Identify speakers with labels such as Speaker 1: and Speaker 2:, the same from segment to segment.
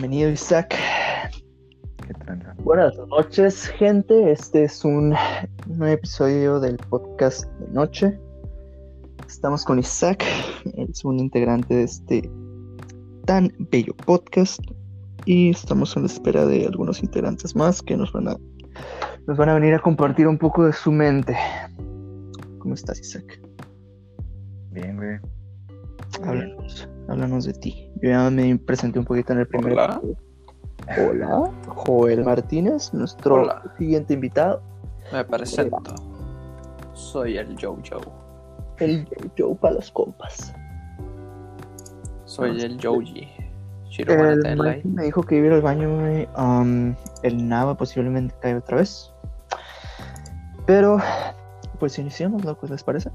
Speaker 1: Bienvenido, Isaac. Buenas noches, gente. Este es un nuevo episodio del podcast de noche. Estamos con Isaac, el segundo integrante de este tan bello podcast. Y estamos a la espera de algunos integrantes más que nos van a, nos van a venir a compartir un poco de su mente. ¿Cómo estás, Isaac?
Speaker 2: Bien, güey.
Speaker 1: Háblanos, háblanos de ti. Yo ya me presenté un poquito en el primer
Speaker 3: Hola.
Speaker 1: episodio. Hola, Joel Martínez, nuestro
Speaker 3: Hola.
Speaker 1: siguiente invitado,
Speaker 3: Me presento. Soy el Jojo.
Speaker 1: el Joe para los compas.
Speaker 3: Soy el Joji.
Speaker 1: El me dijo que iba a ir al baño, güey. Um, el Nava posiblemente caiga otra vez. Pero, pues iniciamos, locos, ¿les parece?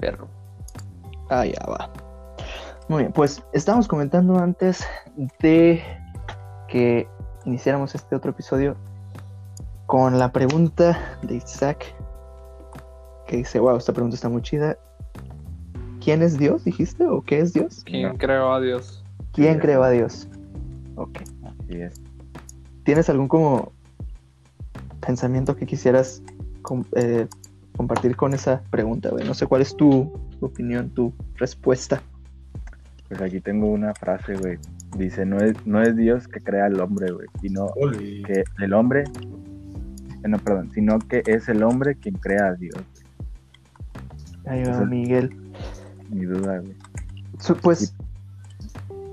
Speaker 3: Perro.
Speaker 1: Ah, ya va. Muy bien, pues estábamos comentando antes de que iniciáramos este otro episodio con la pregunta de Isaac, que dice, wow, esta pregunta está muy chida. ¿Quién es Dios, dijiste? ¿O qué es Dios?
Speaker 3: ¿Quién
Speaker 2: No.
Speaker 3: creó a Dios?
Speaker 1: ¿Quién
Speaker 2: Sí,
Speaker 1: creó a Dios? Ok.
Speaker 2: Así es.
Speaker 1: ¿Tienes algún como pensamiento que quisieras com- eh, compartir con esa pregunta? No sé cuál es tu opinión, tu respuesta.
Speaker 2: Pues aquí tengo una frase, güey. Dice, no es, no es Dios que crea al hombre, güey, sino
Speaker 4: Oli.
Speaker 2: que el hombre, eh, no, perdón, sino que es el hombre quien crea a Dios.
Speaker 1: Ahí va. Miguel.
Speaker 2: Mi duda, güey.
Speaker 1: Su- Pues,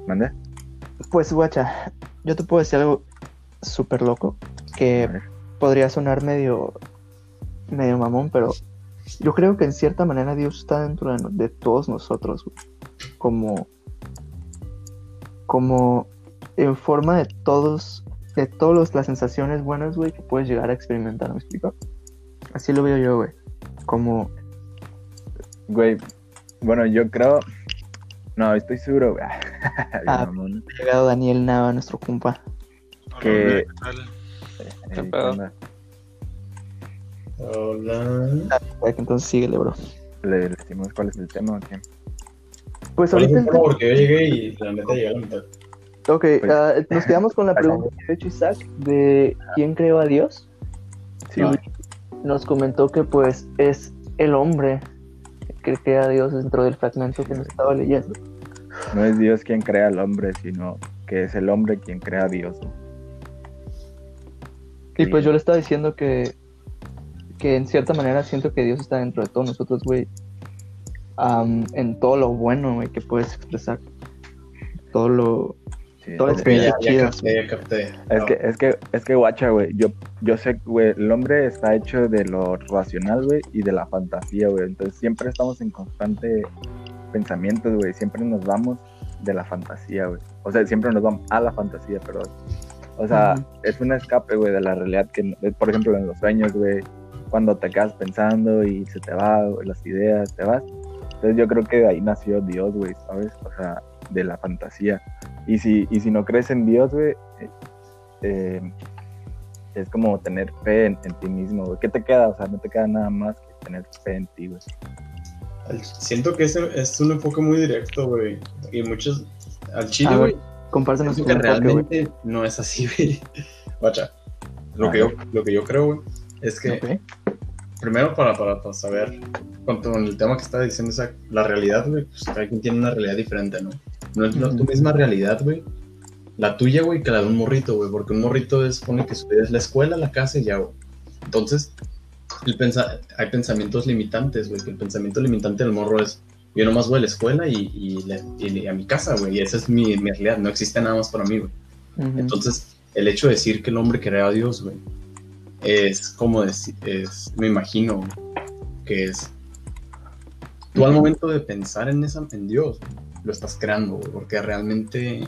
Speaker 2: ¿Mande?
Speaker 1: pues, guacha, yo te puedo decir algo súper loco que podría sonar medio, medio mamón, pero yo creo que en cierta manera Dios está dentro de, de todos nosotros, güey. como, como en forma de todos, de todas las sensaciones buenas, güey, que puedes llegar a experimentar, ¿me explico? Así lo veo yo, güey, como,
Speaker 2: Güey, bueno, yo creo, no, estoy seguro, güey.
Speaker 1: Ah. ha llegado Daniel Nava, nuestro compa.
Speaker 2: Que-
Speaker 4: ¿qué tal?
Speaker 2: Eh,
Speaker 3: ¿Qué
Speaker 2: ¿qué
Speaker 3: pedo?
Speaker 2: onda?
Speaker 4: Hola.
Speaker 1: Que Entonces síguele, bro.
Speaker 2: ¿Le le decimos cuál es el tema o qué?
Speaker 1: Pues
Speaker 4: ¿Cuál es
Speaker 1: ahorita
Speaker 4: el tema? Porque yo llegué y la neta llegué a la mitad.
Speaker 1: Ok,
Speaker 2: Pues-
Speaker 1: ah, nos quedamos con la pregunta que ha hecho Isaac de quién creó a Dios.
Speaker 2: Sí,
Speaker 1: Y nos comentó que pues es el hombre que crea a Dios dentro del fragmento que nos estaba leyendo.
Speaker 2: No es Dios quien crea al hombre, sino que es el hombre quien crea a Dios.
Speaker 1: Y
Speaker 2: Sí.
Speaker 1: pues yo le estaba diciendo que, que en cierta manera siento que Dios está dentro de todos nosotros, güey. Am, en todo lo bueno, güey, que puedes expresar. Todo lo...
Speaker 2: Sí,
Speaker 1: Todo
Speaker 2: es
Speaker 1: el
Speaker 4: Ok, ya,
Speaker 1: chidas,
Speaker 4: ya capté, ya capté.
Speaker 2: Es que, es que, es que, guacha, güey, yo, yo sé, güey, el hombre está hecho de lo racional, güey, y de la fantasía, güey. Entonces siempre estamos en constante pensamiento, güey. Siempre nos vamos de la fantasía, güey. O sea, siempre nos vamos a la fantasía, perdón. O sea, es un escape, güey, de la realidad que, por ejemplo, en los sueños, güey, cuando te quedas pensando y se te va, las ideas, te vas. Entonces yo creo que de ahí nació Dios, güey, ¿sabes? O sea, de la fantasía. Y si, y si no crees en Dios, güey, eh, eh, es como tener fe en, en ti mismo, güey. ¿Qué te queda? O sea, no te queda nada más que tener fe en ti, güey.
Speaker 4: Siento que ese es un enfoque muy directo, güey. Y muchos. Al
Speaker 1: A
Speaker 4: chile, güey. Que realmente no es así, güey. Guacha. Lo que, yo, lo que yo creo, güey, es que. Primero para, para, para saber, con todo el tema que estaba diciendo, esa, la realidad, güey, pues cada quien tiene una realidad diferente, ¿no? No es, tu misma realidad, güey. La tuya, güey, que la de un morrito, güey, porque un morrito es, pone que su vida es la escuela, la casa y ya, güey. Entonces, el pensa hay pensamientos limitantes, güey, que el pensamiento limitante del morro es, yo nomás voy a la escuela y, y, la- y a mi casa, güey, y esa es mi, mi realidad, no existe nada más para mí, güey. Entonces, el hecho de decir que el hombre creó a Dios, güey, es como decir, es, me imagino que es, tú al momento de pensar en, esa, en Dios, lo estás creando, güey, porque realmente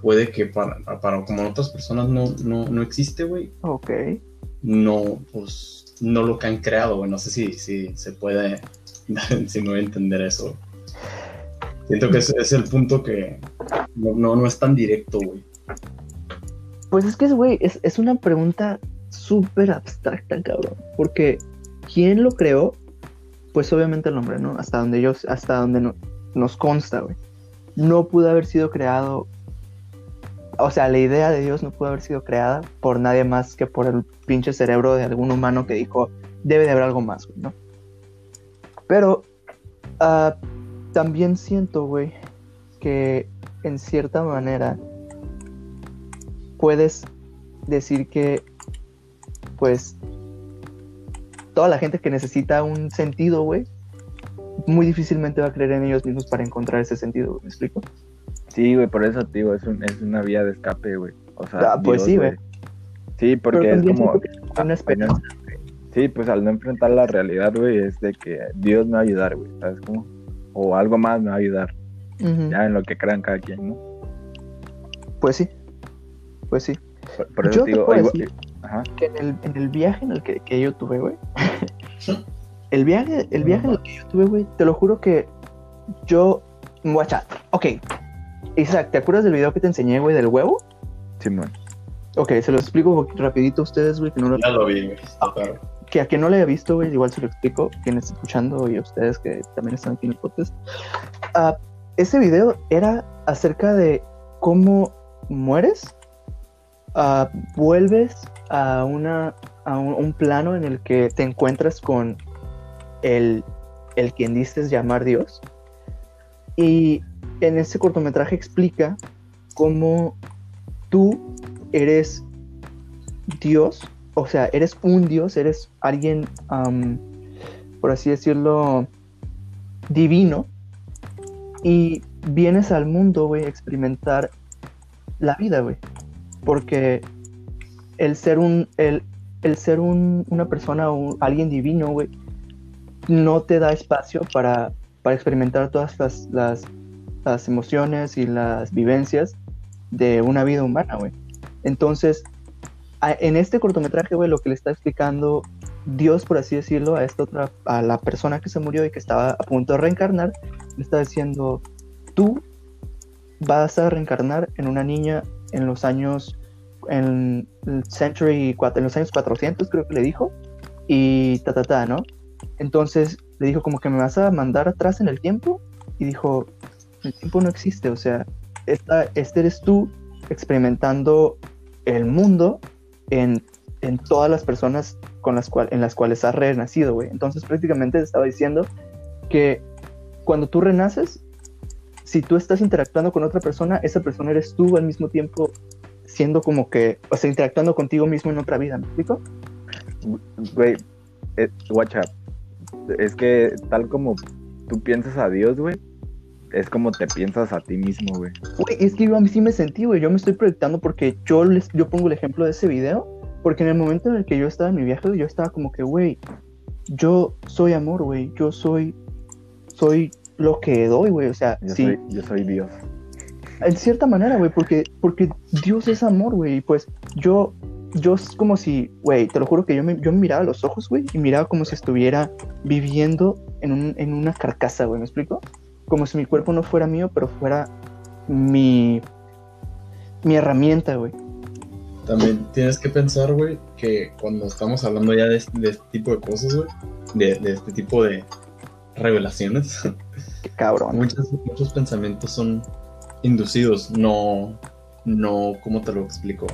Speaker 4: puede que para, para como otras personas no, no, no existe, güey,
Speaker 1: Ok.
Speaker 4: no, pues, no lo que han creado, güey, no sé si, si se puede, si me voy a entender eso. Siento que ese es el punto que no, no, no es tan directo, güey.
Speaker 1: Pues es que, güey, es, es una pregunta súper abstracta, cabrón. Porque, ¿quién lo creó? Pues obviamente el hombre, ¿no? Hasta donde yo, hasta donde no- nos consta, güey. No pudo haber sido creado o sea, la idea de Dios no pudo haber sido creada por nadie más que por el pinche cerebro de algún humano que dijo, debe de haber algo más, güey, ¿no? Pero ah, también siento, güey, que en cierta manera puedes decir que, pues, toda la gente que necesita un sentido, güey, muy difícilmente va a creer en ellos mismos para encontrar ese sentido, güey, ¿me explico?
Speaker 2: Sí, güey, por eso, tío, es, un, es una vía de escape, güey. O sea,
Speaker 1: Ah, pues sí, güey.
Speaker 2: Sí, porque es como...
Speaker 1: una esperanza.
Speaker 2: Sí, pues al no enfrentar la realidad, güey, es de que Dios me va a ayudar, güey, ¿sabes cómo? O algo más me va a ayudar, ya en lo que crean cada quien, ¿no?
Speaker 1: Pues sí, pues sí.
Speaker 2: Por, por eso
Speaker 1: Yo
Speaker 2: te
Speaker 1: te
Speaker 2: digo,
Speaker 1: puedo
Speaker 2: igual-
Speaker 1: decir
Speaker 2: ajá,
Speaker 1: que en el, en el viaje en el que, que yo tuve, güey. el viaje, el viaje en el que yo tuve, güey, te lo juro que yo. Guacha, ok. Isaac, ¿te acuerdas del video que te enseñé, güey, del huevo?
Speaker 2: Simón.
Speaker 1: Ok, se lo explico rapidito a ustedes, güey, que no lo
Speaker 4: Ya lo vi, güey.
Speaker 1: Que a quien no lo haya visto, güey, igual se lo explico, quien está escuchando y a ustedes que también están aquí en el podcast. Ah, ese video era acerca de cómo mueres, ah, vuelves a, una, a un, plano en el que te encuentras con el, el quien dices llamar Dios. Y en ese cortometraje explica cómo tú eres Dios o sea, eres un dios, eres alguien, por así decirlo, divino, y vienes al mundo, güey, a experimentar la vida, güey. Porque el ser un, el, el ser un, una persona o alguien divino, güey, no te da espacio para, para experimentar todas las, las, las emociones y las vivencias de una vida humana, güey. Entonces, en este cortometraje, güey, lo que le está explicando Dios, por así decirlo, a esta otra, a la persona que se murió y que estaba a punto de reencarnar, le está diciendo, tú vas a reencarnar en una niña en los años, en el century, en los años 400, creo que le dijo, y ta, ta, ta, ¿no? Entonces le dijo como que me vas a mandar atrás en el tiempo, y dijo, el tiempo no existe, o sea, esta, este eres tú experimentando el mundo en, en todas las personas con las cual, en las cuales has renacido, güey. Entonces prácticamente estaba diciendo que cuando tú renaces, si tú estás interactuando con otra persona, esa persona eres tú al mismo tiempo siendo como que, o sea, interactuando contigo mismo en otra vida, ¿me explico?
Speaker 2: Güey, eh, guacha, es que tal como tú piensas a Dios, güey, es como te piensas a ti mismo, güey.
Speaker 1: Güey, es que yo a mí sí me sentí, güey, yo me estoy proyectando porque yo, les, yo pongo el ejemplo de ese video, porque en el momento en el que yo estaba en mi viaje, yo estaba como que, güey, yo soy amor, güey, yo soy, soy lo que doy, güey, o sea,
Speaker 2: Yo,
Speaker 1: sí,
Speaker 2: soy, yo soy Dios.
Speaker 1: En cierta manera, güey, porque, porque Dios es amor, güey, y pues yo, yo es como si, güey, te lo juro que yo me, yo me miraba a los ojos, güey, y miraba como si estuviera viviendo en, un, en una carcasa, güey, ¿me explico? Como si mi cuerpo no fuera mío, pero fuera mi, mi herramienta, güey.
Speaker 4: También tienes que pensar, güey, que cuando estamos hablando ya de, este- de este tipo de cosas, güey, de, de este tipo de revelaciones,
Speaker 1: Qué cabrón.
Speaker 4: muchos, muchos pensamientos son inducidos, no, no, ¿cómo te lo explico?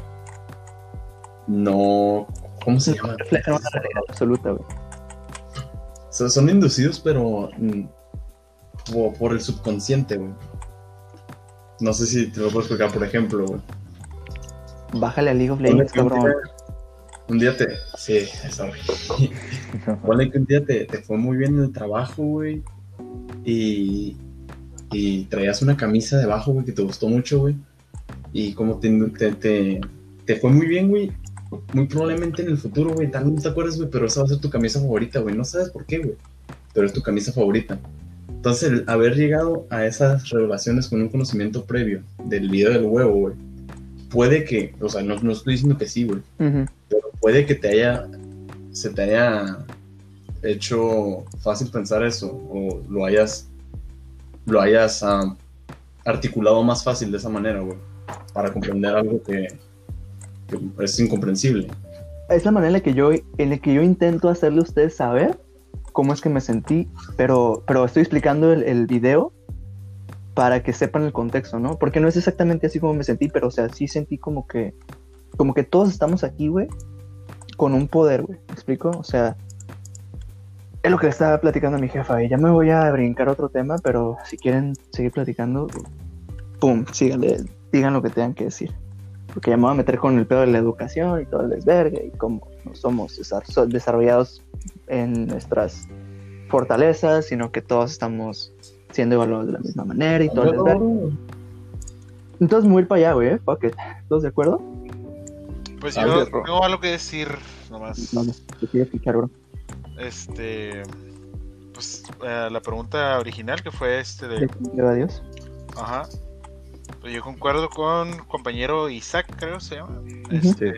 Speaker 4: No, ¿cómo se llama?
Speaker 1: Reflejan una realidad absoluta, güey.
Speaker 4: O sea, son inducidos, pero mm, por, por el subconsciente, güey. No sé si te lo puedo explicar, por ejemplo, güey.
Speaker 1: Bájale a League of Legends, cabrón.
Speaker 4: Un día te. Sí, eso, güey. Ponle que un día te, te fue muy bien en el trabajo, güey. Y, y traías una camisa debajo, güey, que te gustó mucho, güey. Y como te, te, te, te fue muy bien, güey. Muy probablemente en el futuro, güey. Tal vez no te acuerdas, güey, pero esa va a ser tu camisa favorita, güey. No sabes por qué, güey. Pero es tu camisa favorita. Entonces, el haber llegado a esas revelaciones con un conocimiento previo del video del huevo, güey. Puede que, o sea, no, no estoy diciendo que sí, güey pero puede que te haya se te haya hecho fácil pensar eso o lo hayas lo hayas ah, articulado más fácil de esa manera, güey, para comprender algo que, es incomprensible.
Speaker 1: Es la manera en la que yo, en la que yo intento hacerle a ustedes saber cómo es que me sentí, pero, pero estoy explicando el, el video para que sepan el contexto, ¿no? Porque no es exactamente así como me sentí, pero o sea, sí sentí como que, como que todos estamos aquí, güey, con un poder, güey. ¿Me explico? O sea, es lo que le estaba platicando a mi jefa y ya me voy a brincar otro tema, pero si quieren seguir platicando, pum, síganle, digan lo que tengan que decir. Porque ya me voy a meter con el pedo de la educación y todo el desvergue y cómo no somos desa- so- desarrollados en nuestras fortalezas, sino que todos estamos siendo evaluados de la misma manera y todo el desvergue. Entonces me voy a ir para allá, güey, ¿eh? Fuck it. ¿Todos de acuerdo?
Speaker 5: Pues yo tengo algo que decir nomás.
Speaker 1: No, no, te quiero escuchar, bro.
Speaker 5: Este. Pues eh, la pregunta original que fue este de.
Speaker 1: Lleva a Dios.
Speaker 5: Ajá. Pues yo concuerdo con compañero Isaac, creo se llama. Este.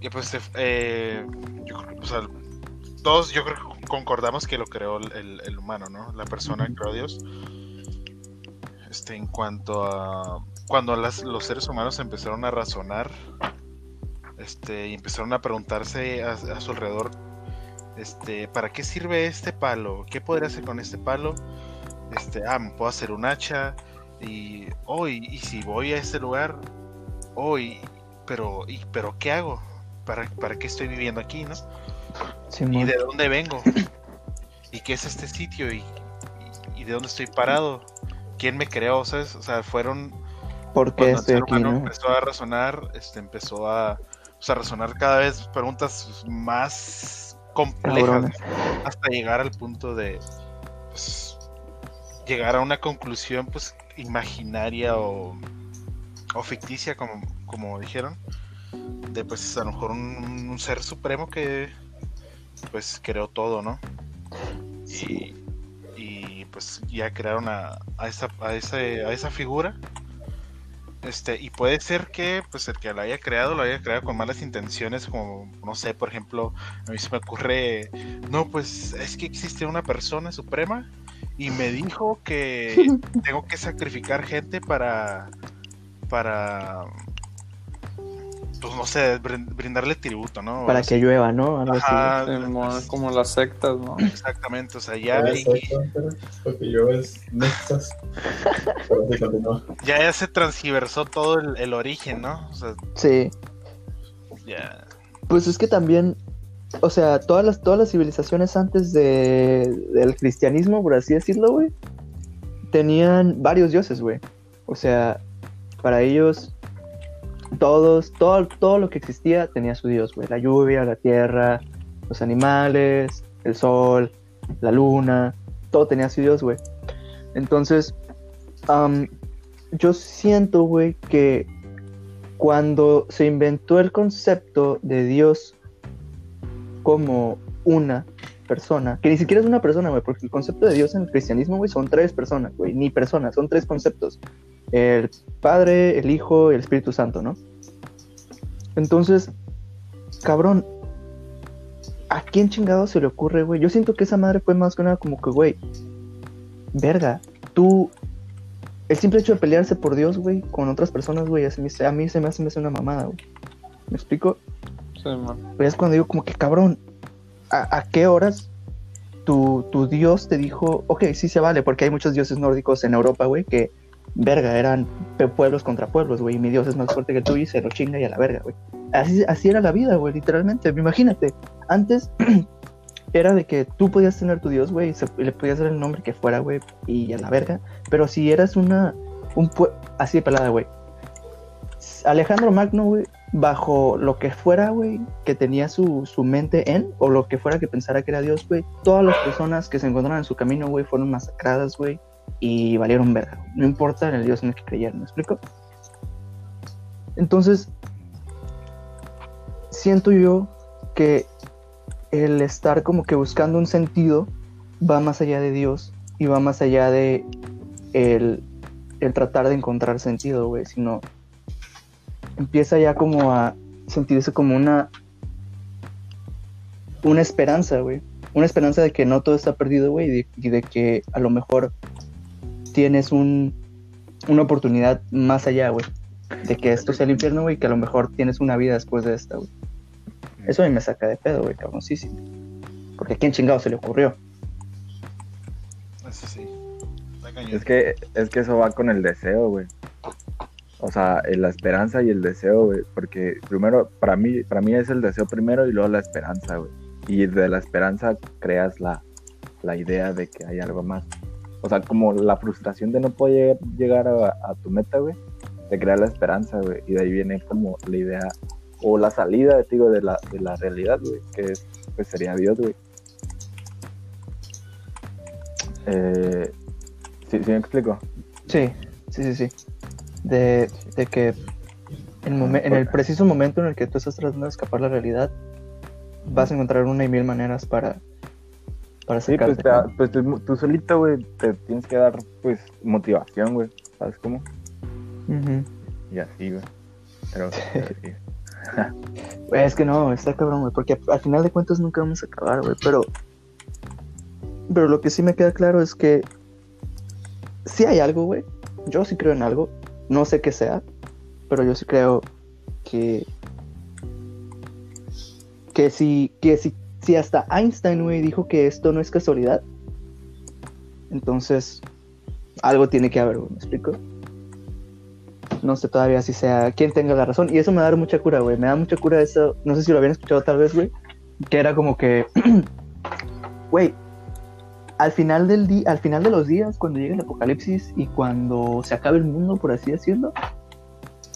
Speaker 5: Que pues, eh, yo creo, o sea, todos yo creo que concordamos que lo creó el, humano, ¿no? La persona creó a Dios. Este, en cuanto a cuando las- los seres humanos empezaron a razonar, este, y empezaron a preguntarse a, a su alrededor, este, ¿para qué sirve este palo? ¿Qué podría hacer con este palo? Este, ah, me puedo hacer un hacha y, oh, y, y si voy a ese lugar, oh, y- pero, y, pero ¿qué hago? ¿Para, ¿Para qué estoy viviendo aquí, no? ¿Y de dónde vengo? ¿Y qué es este sitio? ¿Y, y- y de dónde estoy parado? ¿Quién me creó? ¿Sabes? O sea, fueron
Speaker 1: ¿Por qué
Speaker 5: cuando el ser
Speaker 1: aquí,
Speaker 5: humano
Speaker 1: no?
Speaker 5: empezó a razonar, este, empezó a, pues, a razonar cada vez preguntas más complejas
Speaker 1: Cabrones.
Speaker 5: hasta llegar al punto de pues, llegar a una conclusión pues imaginaria o, o ficticia como, como dijeron de pues a lo mejor un, un ser supremo que pues creó todo no
Speaker 1: Sí.
Speaker 5: y, y, pues ya crearon a, a esa a ese- a esa figura este y puede ser que pues el que la haya creado lo haya creado con malas intenciones como no sé por ejemplo a mí se me ocurre no pues es que existe una persona suprema y me dijo que tengo que sacrificar gente para para pues no sé brin- brindarle tributo no
Speaker 1: Para
Speaker 5: Así.
Speaker 1: que llueva, ¿no? Algo así.
Speaker 5: Ajá,
Speaker 3: como las sectas, ¿no?
Speaker 5: exactamente o sea ya
Speaker 4: Ya
Speaker 5: y-
Speaker 4: Porque yo es Nexas. Pero sí, continúa.
Speaker 5: ya, ya se transgiversó todo el, el origen, ¿no? O sea,
Speaker 1: Sí.
Speaker 5: ya.
Speaker 1: Pues es que también, o sea, todas las, todas las civilizaciones antes de, del cristianismo, por así decirlo, güey, tenían varios dioses, güey. O sea, para ellos, todos, todo, todo lo que existía tenía su dios, güey. La lluvia, la tierra, los animales, el sol, la luna, todo tenía su dios, güey. Entonces, yo siento, güey, que cuando se inventó el concepto de Dios como una persona, que ni siquiera es una persona, güey, porque el concepto de Dios en el cristianismo, güey, son tres personas, güey, ni personas, son tres conceptos. El Padre, el Hijo y el Espíritu Santo, ¿no? Entonces, cabrón, ¿a quién chingado se le ocurre, güey? Yo siento que esa madre fue más que nada como que, güey, verga, tú el simple hecho de pelearse por Dios, güey, con otras personas, güey, a mí se me hace, me hace una mamada, güey. ¿Me explico?
Speaker 3: Simón.
Speaker 1: Pues es cuando digo como que, cabrón, ¿a, qué horas tu, tu Dios te dijo, ok, sí se vale, porque hay muchos dioses nórdicos en Europa, güey, que, verga, eran pueblos contra pueblos, güey, y mi Dios es más fuerte que tuyo y se lo chinga y a la verga, güey. Así, así era la vida, güey, literalmente, imagínate. Antes era de que tú podías tener tu Dios, güey, y le podías dar el nombre que fuera, güey, y a la verga. Pero si eras una, un así de pelada, güey. Alejandro Magno, güey, bajo lo que fuera, güey, que tenía su, su mente en, o lo que fuera que pensara que era Dios, güey, todas las personas que se encontraron en su camino, güey, fueron masacradas, güey, y valieron verga. No importa en el Dios en el que creyeran, ¿me explico? Entonces, siento yo que el estar como que buscando un sentido va más allá de Dios y va más allá de el, el tratar de encontrar sentido, güey, sino empieza ya como a sentirse como una una esperanza, güey, una esperanza de que no todo está perdido, güey, y de, y de que a lo mejor tienes un una oportunidad más allá, güey, de que esto sea el infierno, güey, y que a lo mejor tienes una vida después de esta, güey. Eso a mí me saca de pedo, güey, cabroncísimo. Porque a quién chingado se le ocurrió.
Speaker 5: Eso sí.
Speaker 2: Es que, es que eso va con el deseo, güey. O sea, eh, la esperanza y el deseo, güey. Porque primero, para mí, para mí es el deseo primero y luego la esperanza, güey. Y de la esperanza creas la, la idea de que hay algo más. O sea, como la frustración de no poder llegar a, a tu meta, güey. Te crea la esperanza, güey. Y de ahí viene como la idea o la salida, digo, de la, de la realidad, güey. Que es, pues sería Dios, güey. Eh, ¿sí, ¿Sí me explico?
Speaker 1: Sí, sí, sí, sí. De, de que en, momen- en el preciso momento en el que tú estás tratando de escapar la realidad, vas a encontrar una y mil maneras para, para
Speaker 2: Sí, pues, te- pues tú, tú solito, güey, te tienes que dar, pues, motivación, güey. ¿Sabes cómo?
Speaker 1: Ujú.
Speaker 2: Y así, güey. Pero, pero sí.
Speaker 1: Güey, Es que no, está cabrón, güey, porque al final de cuentas nunca vamos a acabar, güey, pero... Pero lo que sí me queda claro es que sí hay algo, güey. Yo sí creo en algo. No sé qué sea, pero yo sí creo que... Que si, que si, si hasta Einstein, güey, dijo que esto no es casualidad, entonces algo tiene que haber, güey, ¿me explico? No sé todavía si sea quien tenga la razón. Y eso me da mucha cura, güey. Me da mucha cura eso. No sé si lo habían escuchado tal vez, güey. Que era como que. Güey. Al final del día, al final de los días, cuando llegue el apocalipsis y cuando se acabe el mundo, por así decirlo,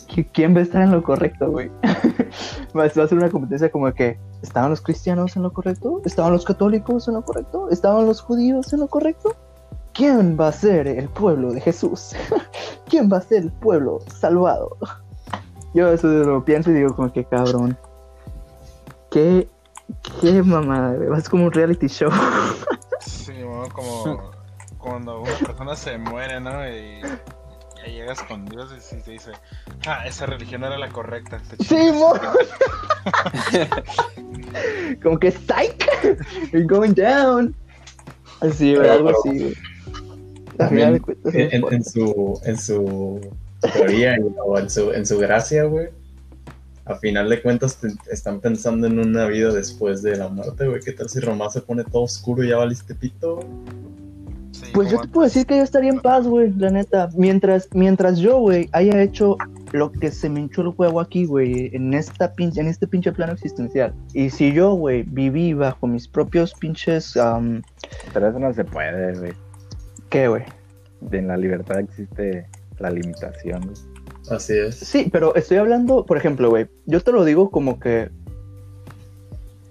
Speaker 1: ¿qui- ¿quién va a estar en lo correcto, güey? va a ser una competencia como que estaban los cristianos en lo correcto, estaban los católicos en lo correcto, estaban los judíos en lo correcto. ¿Quién va a ser el pueblo de Jesús? ¿Quién va a ser el pueblo salvado? Yo eso lo pienso y digo como que cabrón. Qué, qué mamada. Es como un reality show.
Speaker 5: Como cuando una persona se muere, ¿no? Y, y llegas con Dios y te dice, ah, esa religión era la correcta.
Speaker 1: Sí,
Speaker 5: chingas".
Speaker 1: mo. como que psych. You're going down. Así, güey, algo así, cuentas,
Speaker 4: En, en- en su, en su teoría o en su, en su gracia, güey. A final de cuentas te- están pensando en una vida después de la muerte, güey. ¿Qué tal si Román se pone todo oscuro y ya valiste pito?
Speaker 5: Sí,
Speaker 1: Pues yo te puedo decir que yo estaría en paz, güey, la neta. Mientras, mientras yo, güey, haya hecho lo que se me hinchó el huevo aquí, güey, en esta pinche, en este pinche plano existencial. Y si yo, güey, viví bajo mis propios pinches, am,
Speaker 2: Pero eso no se puede, güey.
Speaker 1: ¿qué, güey?
Speaker 2: En la libertad existe la limitación, güey.
Speaker 4: Así es.
Speaker 1: Sí, pero estoy hablando, por ejemplo, güey, yo te lo digo como que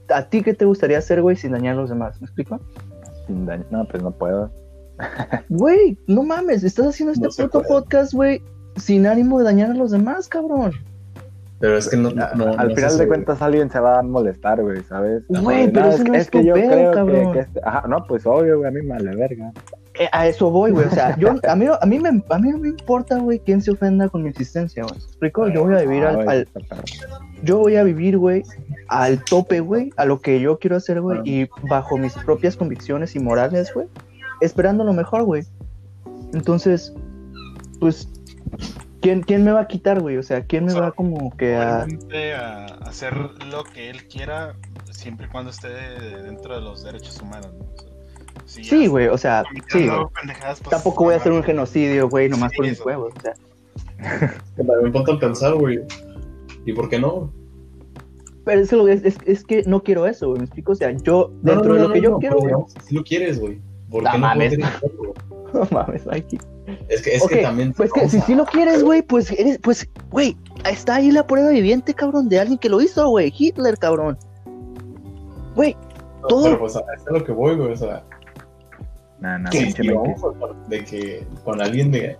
Speaker 1: a ti qué te gustaría hacer, güey, sin dañar a los demás, ¿me explico?
Speaker 2: Sin daño. No, pues no puedo.
Speaker 1: Güey, no mames, estás haciendo este
Speaker 4: No
Speaker 1: puto podcast, güey, sin ánimo de dañar a los demás, cabrón.
Speaker 4: Pero es que no. no-
Speaker 2: A-
Speaker 4: no
Speaker 2: Al final de cuentas alguien se va a molestar, güey, ¿sabes?
Speaker 1: Güey, pero eso no es tu pedo, cabrón.
Speaker 2: que este- Ajá, no, pues obvio, güey, a mí me vale verga.
Speaker 1: Eh, a eso voy, güey. O sea, yo, a, mí, a, mí me, a mí no me importa, güey, quién se ofenda con mi existencia, güey. ¿Me explico? Yo voy a vivir al, al- yo voy a vivir, güey, al tope, güey, a lo que yo quiero hacer, güey, y bajo mis propias convicciones y morales, güey, esperando lo mejor, güey. Entonces, pues, ¿quién, quién me va a quitar, güey? O sea, ¿quién me va como que a...
Speaker 5: A hacer lo que él quiera siempre y cuando esté dentro de los derechos humanos, ¿no? O sea, si
Speaker 1: Sí, güey, o sea, sí,
Speaker 5: pues,
Speaker 1: Tampoco voy a hacer un
Speaker 5: no,
Speaker 1: genocidio, güey, nomás
Speaker 5: Sí,
Speaker 1: por mis huevos, o sea.
Speaker 4: Que también ponte a pensar, güey. ¿Y por qué no?
Speaker 1: Pero es, que- es, es, es que no quiero eso, güey, ¿me explico? O sea, yo,
Speaker 4: No,
Speaker 1: dentro
Speaker 4: no,
Speaker 1: de
Speaker 4: no,
Speaker 1: lo que
Speaker 4: no,
Speaker 1: yo
Speaker 4: no,
Speaker 1: quiero, güey,
Speaker 4: Si lo quieres, güey. ¿Por
Speaker 1: No
Speaker 4: qué no
Speaker 1: mames. no mames, Mikey.
Speaker 4: Es que, es
Speaker 1: Ok,
Speaker 4: que también.
Speaker 1: Pues que si sí lo quieres, güey, pues eres, pues, güey, está ahí la prueba viviente, cabrón, de alguien que lo hizo, güey, Hitler, cabrón. Güey,
Speaker 4: no,
Speaker 1: todo-
Speaker 4: Pero pues a eso es lo que voy, güey. O sea,
Speaker 2: Nah, nah,
Speaker 4: que
Speaker 2: pinche
Speaker 4: si
Speaker 2: Mikey.
Speaker 4: vamos a par- de que con alguien de.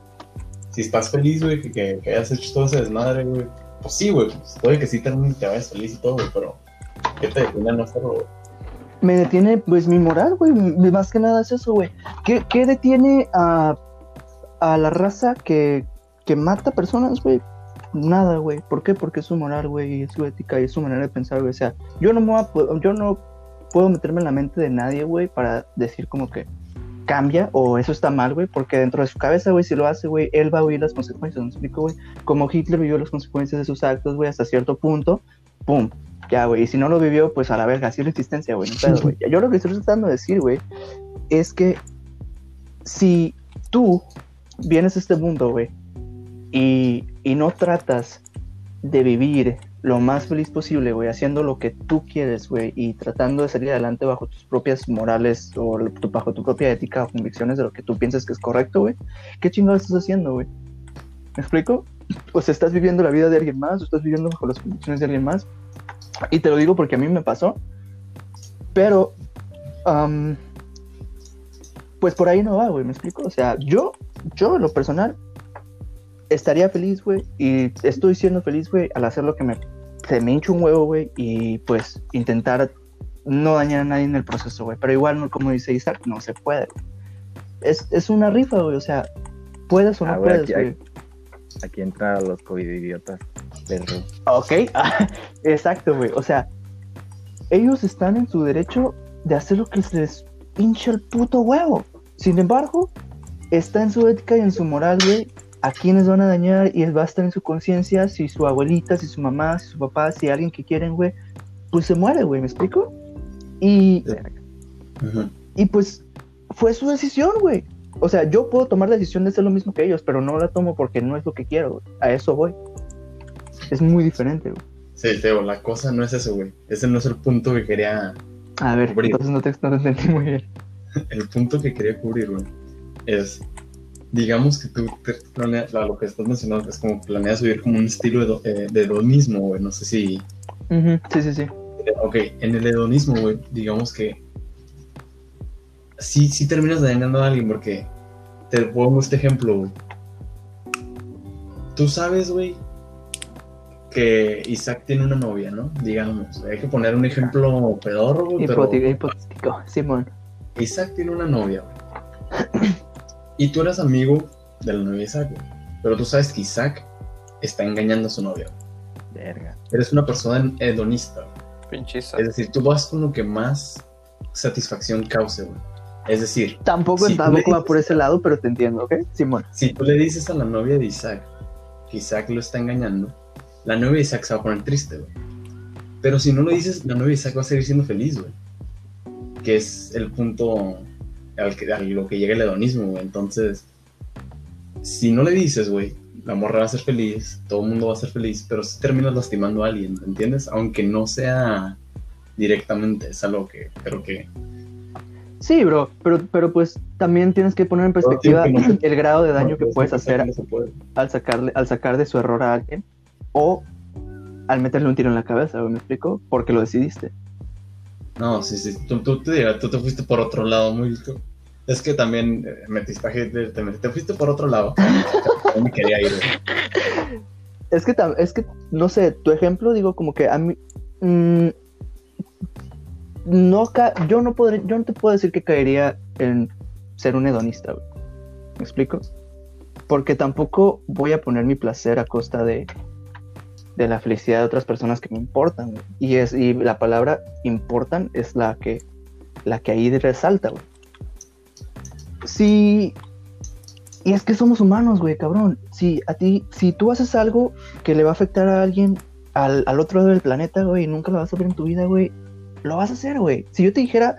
Speaker 4: Si estás feliz, güey, que, que, que hayas hecho todo ese desmadre, güey. Pues sí, güey. Pues puede que sí te, te vayas feliz y todo, güey. Pero. ¿Qué te detiene a no hacerlo, güey?
Speaker 1: me detiene, pues, mi moral, güey, más que nada es eso, güey. ¿Qué, qué detiene a, a la raza que, que mata personas, güey? Nada, güey. ¿Por qué? Porque es su moral, güey, y es su ética y es su manera de pensar, güey. O sea, yo no, me voy a po- yo no puedo meterme en la mente de nadie, güey, para decir como que cambia o eso está mal, güey, porque dentro de su cabeza, güey, si lo hace, güey, él va a vivir las consecuencias, ¿me explico, güey? Como Hitler vivió las consecuencias de sus actos, güey, hasta cierto punto, pum, ya, güey, y si no lo vivió, pues a la verga, así es la existencia, güey, no güey. Yo lo que estoy tratando de decir, güey, es que si, tú vienes a este mundo, güey, y, y no tratas de vivir lo más feliz posible, güey, haciendo lo que tú quieres, güey, y tratando de salir adelante bajo tus propias morales o bajo tu propia ética o convicciones de lo que tú piensas que es correcto, güey, ¿qué chingados estás haciendo, güey? ¿Me explico? O sea, estás viviendo la vida de alguien más, o estás viviendo bajo las convicciones de alguien más. Y te lo digo porque a mí me pasó. Pero, am, pues por ahí no va, güey, ¿me explico? O sea, yo, yo en lo personal, estaría feliz, güey, y estoy siendo feliz, güey, al hacer lo que me, se me hincha un huevo, güey, y pues intentar no dañar a nadie en el proceso, güey. Pero igual, como dice Isaac, no se puede. Es, es una rifa, güey, o sea, puedes o no
Speaker 2: Ah, güey,
Speaker 1: puedes,
Speaker 2: aquí
Speaker 1: güey.
Speaker 2: hay- Aquí entran los COVID idiotas. Perro.
Speaker 1: Ok, exacto, güey. O sea, ellos están en su derecho de hacer lo que se les pinche el puto huevo. Sin embargo, está en su ética y en su moral, güey, a quienes van a dañar y va a estar en su conciencia si su abuelita, si su mamá, si su papá, si alguien que quieren, güey, pues se muere, güey, ¿me explico? Y, y pues fue su decisión, güey. O sea, yo puedo tomar la decisión de hacer lo mismo que ellos, pero no la tomo porque no es lo que quiero, güey. A eso voy. Es muy diferente, güey.
Speaker 4: Sí, Teo, la cosa no es eso, güey. Ese no es el punto que quería.
Speaker 1: A ver,
Speaker 4: Cubrir.
Speaker 1: entonces no te, no te entendí muy bien.
Speaker 4: El punto que quería cubrir, güey, es. Digamos que tú te planeas, la- lo que estás mencionando es como planeas vivir como un estilo de, eh, de hedonismo, güey. No sé si.
Speaker 1: Sí, sí, sí.
Speaker 4: Ok, en el hedonismo, güey, digamos que. Sí, sí terminas dañando a alguien porque. Te pongo este ejemplo, güey. Tú sabes, güey, que Isaac tiene una novia, ¿no? Digamos, hay que poner un ejemplo pedorro, güey, pero
Speaker 1: Hipótico, hipotético, Simón.
Speaker 4: Isaac tiene una novia, güey. Y tú eres amigo de la novia de Isaac, güey. Pero tú sabes que Isaac está engañando a su novia.
Speaker 2: Verga.
Speaker 4: Eres una persona hedonista, güey.
Speaker 3: Pinchiza.
Speaker 4: Es decir, tú vas con lo que más satisfacción cause, güey. Es decir,
Speaker 1: Tampoco,
Speaker 4: tú
Speaker 1: tampoco va por ese lado, pero te entiendo, ¿ok? Simón.
Speaker 4: si tú le dices a la novia de Isaac que Isaac lo está engañando, la novia de Isaac se va a poner triste, güey. Pero si no lo dices, la novia de Isaac va a seguir siendo feliz, güey. Que es el punto al que, a lo que llega el hedonismo, güey. Entonces, si no le dices, güey, la morra va a ser feliz, todo el mundo va a ser feliz, pero si terminas lastimando a alguien, ¿entiendes? Aunque no sea directamente, es algo que creo que...
Speaker 1: Sí, bro, pero, pero pues también tienes que poner en perspectiva
Speaker 4: que no se-
Speaker 1: el grado de daño que puedes hacer
Speaker 4: no se puede.
Speaker 1: al sacarle, al sacar de su error a alguien o al meterle un tiro en la cabeza, ¿me explico? Porque lo decidiste.
Speaker 4: No, sí, sí, tú, tú, tú, tú te fuiste por otro lado muy... Es que también eh, metiste, te, te, te fuiste por otro lado. No me quería ir.
Speaker 1: Es que, es que, no sé, tu ejemplo, digo, como que a mí. mm, no ca- yo no podré, yo no te puedo decir que caería en ser un hedonista, güey. ¿Me explico? Porque tampoco voy a poner mi placer a costa de, de la felicidad de otras personas que me importan. Y es, y la palabra importan es la que, la que ahí resalta, güey. Sí. Y es que somos humanos, güey, cabrón. Si a ti, si tú haces algo que le va a afectar a alguien al, al otro lado del planeta, güey, y nunca lo vas a ver en tu vida, güey, lo vas a hacer, güey. Si yo te dijera,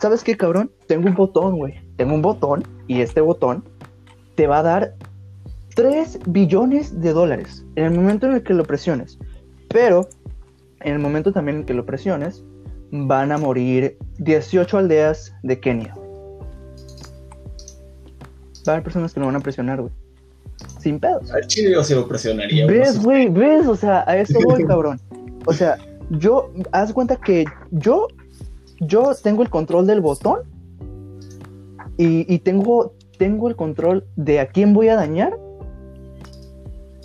Speaker 1: ¿sabes qué, cabrón? Tengo un botón, güey. Tengo un botón y este botón te va a dar 3 billones de dólares en el momento en el que lo presiones. Pero en el momento también en que lo presiones, van a morir 18 aldeas de Kenia. Va a haber personas que lo van a presionar, güey. Sin pedos.
Speaker 4: Al chile yo sí lo presionaría.
Speaker 1: ¿Ves, güey? ¿Ves? O sea, a eso voy, cabrón. O sea, yo, haz cuenta que yo, yo tengo el control del botón y, y tengo, tengo el control de a quién voy a dañar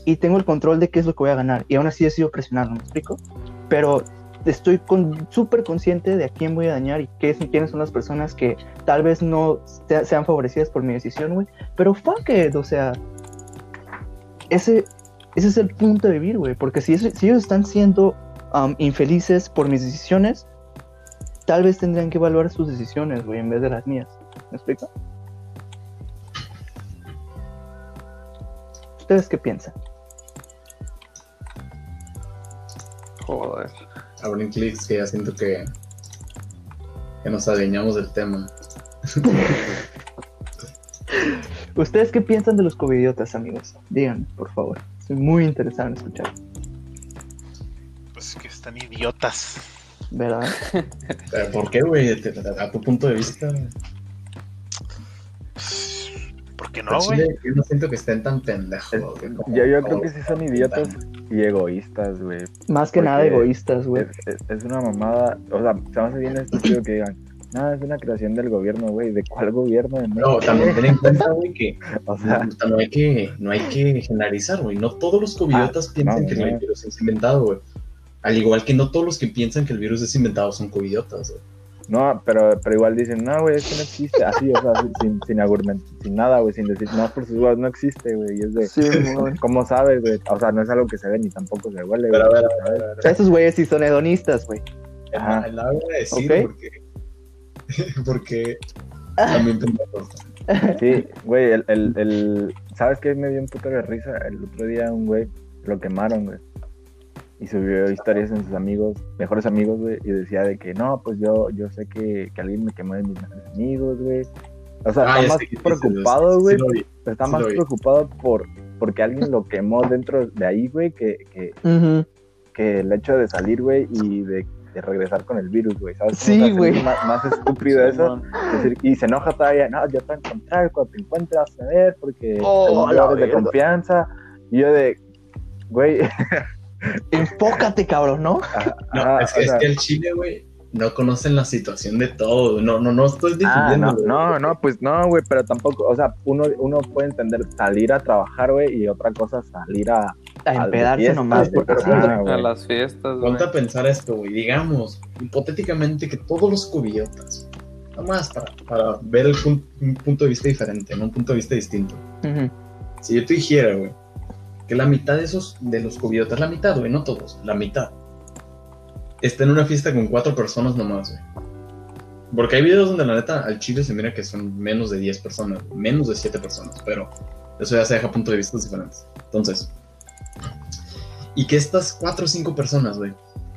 Speaker 1: y tengo el control de qué es lo que voy a ganar. Y aún así decido presionarlo, ¿me explico? Pero estoy con- súper consciente de a quién voy a dañar y qué, quiénes son las personas que tal vez no se- sean favorecidas por mi decisión, güey. Pero fuck it, o sea, ese, ese es el punto de vivir, güey. Porque si, si ellos están siendo um, infelices por mis decisiones, tal vez tendrían que evaluar sus decisiones, güey, en vez de las mías. ¿Me explico? ¿Ustedes qué piensan?
Speaker 3: Joder.
Speaker 4: Abren clics que ya siento que, que nos adueñamos del tema.
Speaker 1: ¿Ustedes qué piensan de los covidiotas, amigos? Díganme, por favor. Estoy muy interesado en escuchar.
Speaker 5: Pues que están idiotas.
Speaker 1: ¿Verdad?
Speaker 4: ¿Por qué, güey? A tu punto de vista.
Speaker 5: ¿Por qué no, güey?
Speaker 4: Yo no siento que estén tan pendejos.
Speaker 2: Es-
Speaker 4: güey, como
Speaker 2: Yo, yo creo que sí son idiotas y egoístas, güey.
Speaker 1: Más que nada egoístas, güey.
Speaker 2: Es, es- es una mamada. O sea, se me hace bien estúpido que digan, no, es una creación del gobierno, güey. ¿De cuál gobierno? De
Speaker 4: No,
Speaker 2: México?"
Speaker 4: también ten en cuenta, güey, que
Speaker 2: O sea,
Speaker 4: no, no hay que, no hay que generalizar, güey. No todos los covidiotas piensan
Speaker 2: no,
Speaker 4: que
Speaker 2: no.
Speaker 4: el virus es inventado, güey. Al igual que no todos los que piensan que el virus es inventado son covidiotas, güey.
Speaker 2: No, pero, pero igual dicen, no, güey, es que no existe. Así, o sea, sin, sin, sin argumento, sin nada, güey, sin decir, no, por sus dudas, no existe, güey. Y es de,
Speaker 1: Sí.
Speaker 2: ¿cómo sabes, güey? O sea, no es algo que se ve ni tampoco se huele, güey,
Speaker 4: ver, a ver,
Speaker 2: ¿sabes?
Speaker 4: a ver.
Speaker 1: O sea, esos güeyes sí son hedonistas, güey.
Speaker 2: Ajá.
Speaker 4: La voy a decir
Speaker 1: Ok.
Speaker 4: porque. porque. También pendejos.
Speaker 2: Sí, güey, el, el, el, ¿sabes qué me dio un puto de risa? El otro día un güey lo quemaron, güey. Y subió historias en sus amigos, mejores amigos, güey, y decía de que no, pues yo, yo sé que, que alguien me quemó de mis mejores amigos, güey. O sea,
Speaker 4: Ah,
Speaker 2: está más preocupado, güey.
Speaker 4: sí
Speaker 2: está
Speaker 4: sí
Speaker 2: más preocupado por porque alguien lo quemó dentro de ahí, güey, que, que, el hecho de salir, güey, y de, de regresar con el virus, güey. ¿Sabes?
Speaker 1: Sí, güey.
Speaker 2: Más, más estúpido eso. Es decir, y se enoja todavía, no, yo te voy a encontrar cuando te encuentras a ver, porque
Speaker 1: Oh,
Speaker 2: de confianza. Y yo de, güey,
Speaker 1: Enfócate, cabrón, ¿no?
Speaker 4: No,
Speaker 2: ajá,
Speaker 4: es, que,
Speaker 2: o
Speaker 4: es
Speaker 2: sea,
Speaker 4: que el Chile, güey, no conocen la situación de todo. No, no, no estoy
Speaker 2: ah,
Speaker 4: defendiendo.
Speaker 2: no, no, no, pues no, güey, pero tampoco, o sea, uno, uno puede entender salir a trabajar, güey, y otra cosa salir a...
Speaker 1: A empedarse nomás porque.
Speaker 2: Ah.
Speaker 3: A las fiestas, güey.
Speaker 4: Ponte a pensar esto, güey. Digamos, hipotéticamente, que todos los covidiotas, nomás para, para ver el un punto de vista diferente, ¿no? un punto de vista distinto. Si yo te dijera, güey, que la mitad de esos, de los covidiotas, la mitad, güey, no todos, la mitad, está en una fiesta con cuatro personas nomás, güey. Porque hay videos donde la neta al chile se mira que son menos de 10 personas, menos de 7 personas, pero eso ya se deja punto de vista diferentes. Entonces, y que estas cuatro o cinco personas, güey,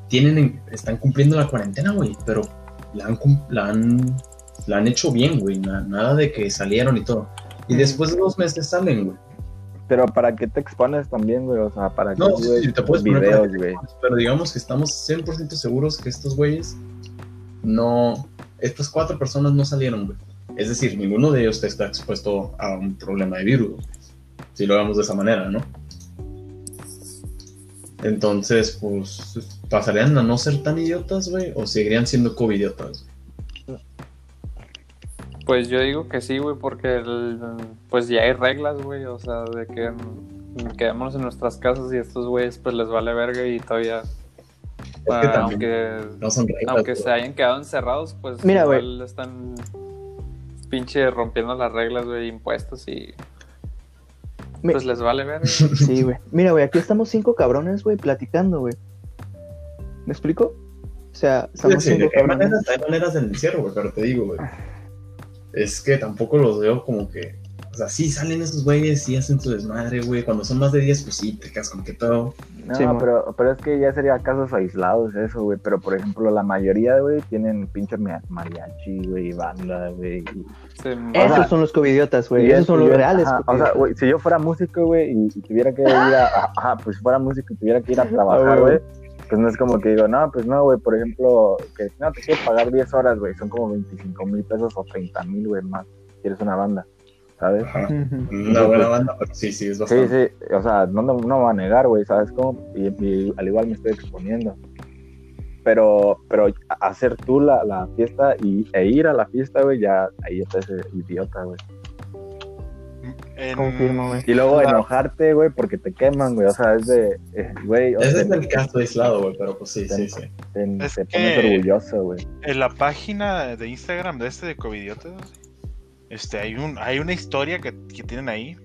Speaker 4: tienen, en- están cumpliendo la cuarentena, güey, pero la han, la han, la han hecho bien, güey, na- nada de que salieron y todo. Y después de dos meses salen, güey.
Speaker 2: Pero ¿para qué te expones también, güey? O sea, ¿para qué
Speaker 4: No,
Speaker 2: subes
Speaker 4: sí, te puedes
Speaker 2: videos,
Speaker 4: te
Speaker 2: güey?
Speaker 4: Pero digamos que estamos 100% seguros que estos güeyes no. Estas cuatro personas no salieron, güey. Es decir, ninguno de ellos está expuesto a un problema de virus. güey. Si lo hagamos de esa manera, ¿no? Entonces, pues, ¿pasarían a no ser tan idiotas, güey? ¿O seguirían siendo covidiotas?
Speaker 3: Pues yo digo que sí, güey, porque el- pues ya hay reglas, güey, o sea, de que quedémonos en nuestras casas y estos güeyes pues les vale verga y todavía,
Speaker 4: Es que
Speaker 3: ah, aunque,
Speaker 4: no son reglas.
Speaker 3: aunque se hayan quedado encerrados, pues
Speaker 1: Mira, güey.
Speaker 3: igual están pinche rompiendo las reglas, güey, impuestos y
Speaker 1: Mi-
Speaker 3: pues les vale verga.
Speaker 1: Sí, güey. Mira, güey, aquí estamos cinco cabrones, güey, platicando, güey. ¿Me explico? O sea,
Speaker 4: Sí,
Speaker 1: estamos
Speaker 4: sí,
Speaker 1: cinco
Speaker 4: hay,
Speaker 1: cabrones.
Speaker 4: maneras, hay maneras del encierro, güey, pero te digo, güey. Es que tampoco los veo como que. O sea, sí salen esos güeyes, sí hacen su desmadre, güey. Cuando son más de 10, pues sí, te quedas con que todo.
Speaker 2: No,
Speaker 1: Sí,
Speaker 2: pero, pero es que ya sería casos aislados eso, güey. Pero, por ejemplo, la mayoría, güey, tienen pinche ma- mariachi, güey, banda, güey. y-
Speaker 1: Esos
Speaker 2: sea,
Speaker 1: son los covidiotas, güey.
Speaker 2: y
Speaker 1: Esos
Speaker 2: es-
Speaker 1: son
Speaker 2: y
Speaker 1: los
Speaker 2: es-
Speaker 1: reales.
Speaker 2: ajá, o sea, güey, si yo fuera músico, güey, y, y tuviera que ir a... Ajá, pues fuera músico y tuviera que ir a
Speaker 1: Ah,
Speaker 2: trabajar,
Speaker 1: güey.
Speaker 2: Pues no es como que digo, no, pues no, güey, por ejemplo, que no te quiero pagar 10 horas, güey. Son como 25 mil pesos o 30 mil, güey, más. Si eres una banda, ¿sabes?
Speaker 4: Ajá. Una buena banda, pero sí, sí, es
Speaker 2: Sí,
Speaker 4: bastante.
Speaker 2: sí, o sea, no, no, no va a negar, güey, ¿sabes cómo? Y, y al igual me estoy exponiendo. Pero, pero hacer tú la, la fiesta y, e ir a la fiesta, güey, ya ahí estás idiota, güey.
Speaker 5: En-
Speaker 1: Confirmo, güey.
Speaker 2: Y luego
Speaker 5: Ah.
Speaker 2: enojarte, güey, porque te queman, güey, o sea, es de, eh, güey, o
Speaker 4: Ese
Speaker 2: sea,
Speaker 4: es el caso aislado, güey, pero pues sí, sí, sí.
Speaker 2: te,
Speaker 5: Es
Speaker 2: te
Speaker 5: que-
Speaker 2: pones orgulloso, güey.
Speaker 5: En la página de Instagram de este de Covidiotas, este, hay un, hay una historia que, que tienen ahí.